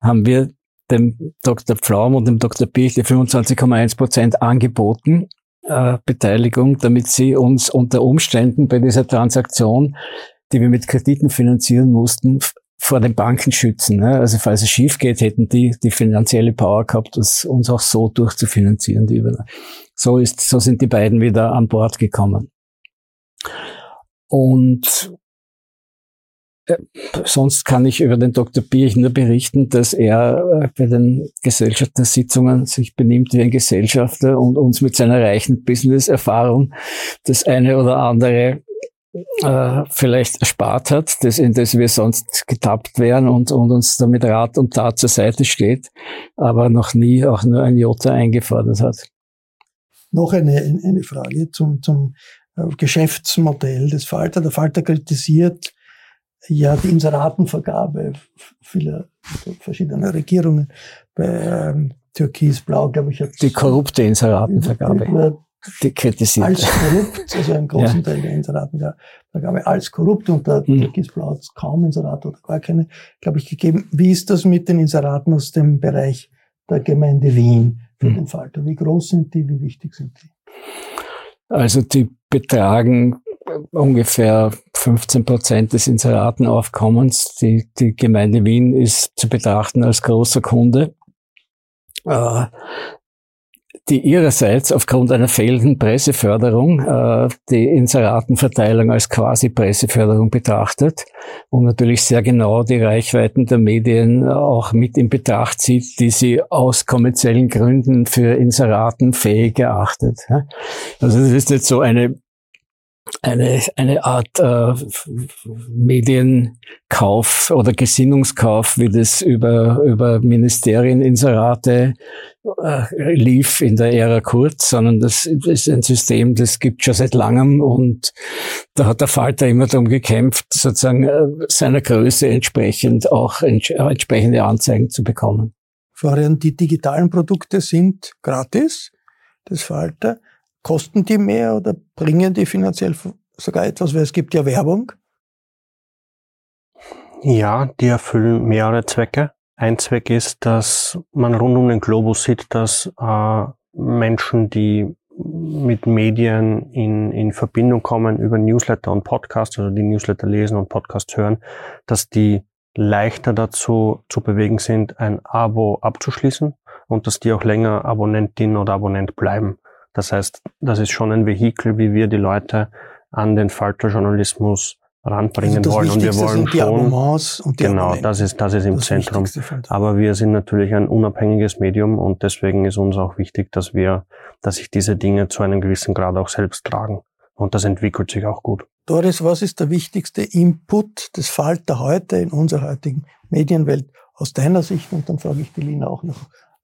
haben wir dem Dr. Pflaum und dem Dr. Pich die 25,1 Prozent angeboten, äh, Beteiligung, damit sie uns unter Umständen bei dieser Transaktion, die wir mit Krediten finanzieren mussten, vor den Banken schützen. Ne? Also falls es schief geht, hätten die die finanzielle Power gehabt, das uns auch so durchzufinanzieren. Die so ist, so sind die beiden wieder an Bord gekommen. Und äh, sonst kann ich über den Dr. Birch nur berichten, dass er äh, bei den Gesellschaftersitzungen sich benimmt wie ein Gesellschafter und uns mit seiner reichen Business-Erfahrung das eine oder andere äh, vielleicht erspart hat, das, in das wir sonst getappt wären und, und uns damit Rat und Tat zur Seite steht, aber noch nie auch nur ein Jota eingefordert hat. Noch eine, eine Frage zum, zum äh, Geschäftsmodell des Falter. Der Falter kritisiert ja die Inseratenvergabe vieler verschiedener Regierungen bei ähm, Türkis-Blau, glaube ich. Die korrupte Inseratenvergabe kritisiert. Als korrupt, *laughs* also einen großen ja. Teil der Inseratenvergabe als korrupt und da mhm. Hat es kaum Inserate oder gar keine, glaube ich, gegeben. Wie ist das mit den Inseraten aus dem Bereich der Gemeinde Wien für mhm. den Falter? Wie groß sind die, wie wichtig sind die? Also die betragen ungefähr 15 Prozent des Inseratenaufkommens. Die, die Gemeinde Wien ist zu betrachten als großer Kunde. Äh, die ihrerseits aufgrund einer fehlenden Presseförderung äh, die Inseratenverteilung als quasi Presseförderung betrachtet und natürlich sehr genau die Reichweiten der Medien auch mit in Betracht zieht, die sie aus kommerziellen Gründen für Inseraten fähig erachtet. Also das ist jetzt so eine eine, eine Art äh, Medienkauf oder Gesinnungskauf, wie das über, über Ministerieninserate äh, lief in der Ära Kurz, sondern das ist ein System, das gibt schon seit langem und da hat der Falter immer darum gekämpft, sozusagen äh, seiner Größe entsprechend auch ents entsprechende Anzeigen zu bekommen. Florian, die digitalen Produkte sind gratis, das Falter. Kosten die mehr oder bringen die finanziell sogar etwas, weil es gibt ja Werbung? Ja, die erfüllen mehrere Zwecke. Ein Zweck ist, dass man rund um den Globus sieht, dass äh, Menschen, die mit Medien in, in Verbindung kommen über Newsletter und Podcasts, also die Newsletter lesen und Podcasts hören, dass die leichter dazu zu bewegen sind, ein Abo abzuschließen und dass die auch länger Abonnentin oder Abonnent bleiben. Das heißt, das ist schon ein Vehikel, wie wir die Leute an den Falterjournalismus ranbringen also wollen. Und wir wollen schon, und genau, das ist, das ist im das Zentrum. Aber wir sind natürlich ein unabhängiges Medium und deswegen ist uns auch wichtig, dass wir, dass sich diese Dinge zu einem gewissen Grad auch selbst tragen. Und das entwickelt sich auch gut. Doris, was ist der wichtigste Input des Falter heute in unserer heutigen Medienwelt aus deiner Sicht? Und dann frage ich die Lina auch noch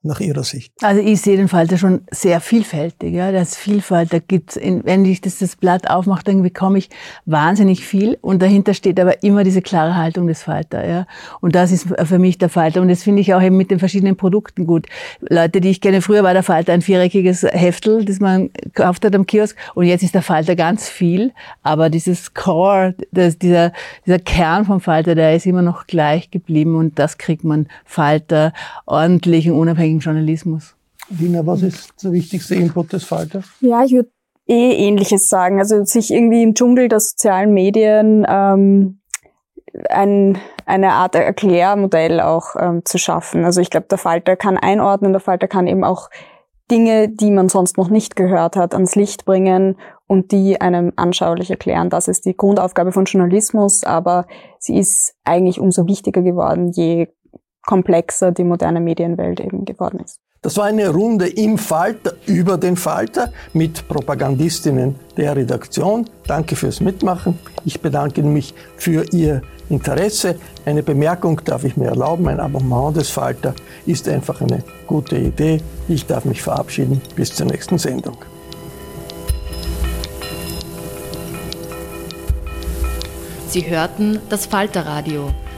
nach Ihrer Sicht? Also ich sehe den Falter schon sehr vielfältig. Ja. Das Vielfalt, da gibt's, wenn ich das, das Blatt aufmache, dann bekomme ich wahnsinnig viel und dahinter steht aber immer diese klare Haltung des Falter. Ja. Und das ist für mich der Falter und das finde ich auch eben mit den verschiedenen Produkten gut. Leute, die ich kenne, früher war der Falter ein viereckiges Heftel, das man gekauft hat am Kiosk und jetzt ist der Falter ganz viel, aber dieses Core, das, dieser, dieser Kern vom Falter, der ist immer noch gleich geblieben und das kriegt man Falter ordentlich und unabhängig unabhängigen Journalismus. Lina, was ist der wichtigste Input des Falters? Ja, ich würde eh Ähnliches sagen. Also sich irgendwie im Dschungel der sozialen Medien ähm, ein, eine Art Erklärmodell auch ähm, zu schaffen. Also ich glaube, der Falter kann einordnen, der Falter kann eben auch Dinge, die man sonst noch nicht gehört hat, ans Licht bringen und die einem anschaulich erklären. Das ist die Grundaufgabe von Journalismus, aber sie ist eigentlich umso wichtiger geworden, je komplexer die moderne Medienwelt eben geworden ist. Das war eine Runde im Falter über den Falter mit Propagandistinnen der Redaktion. Danke fürs Mitmachen. Ich bedanke mich für Ihr Interesse. Eine Bemerkung darf ich mir erlauben. Ein Abonnement des Falter ist einfach eine gute Idee. Ich darf mich verabschieden. Bis zur nächsten Sendung. Sie hörten das Falterradio,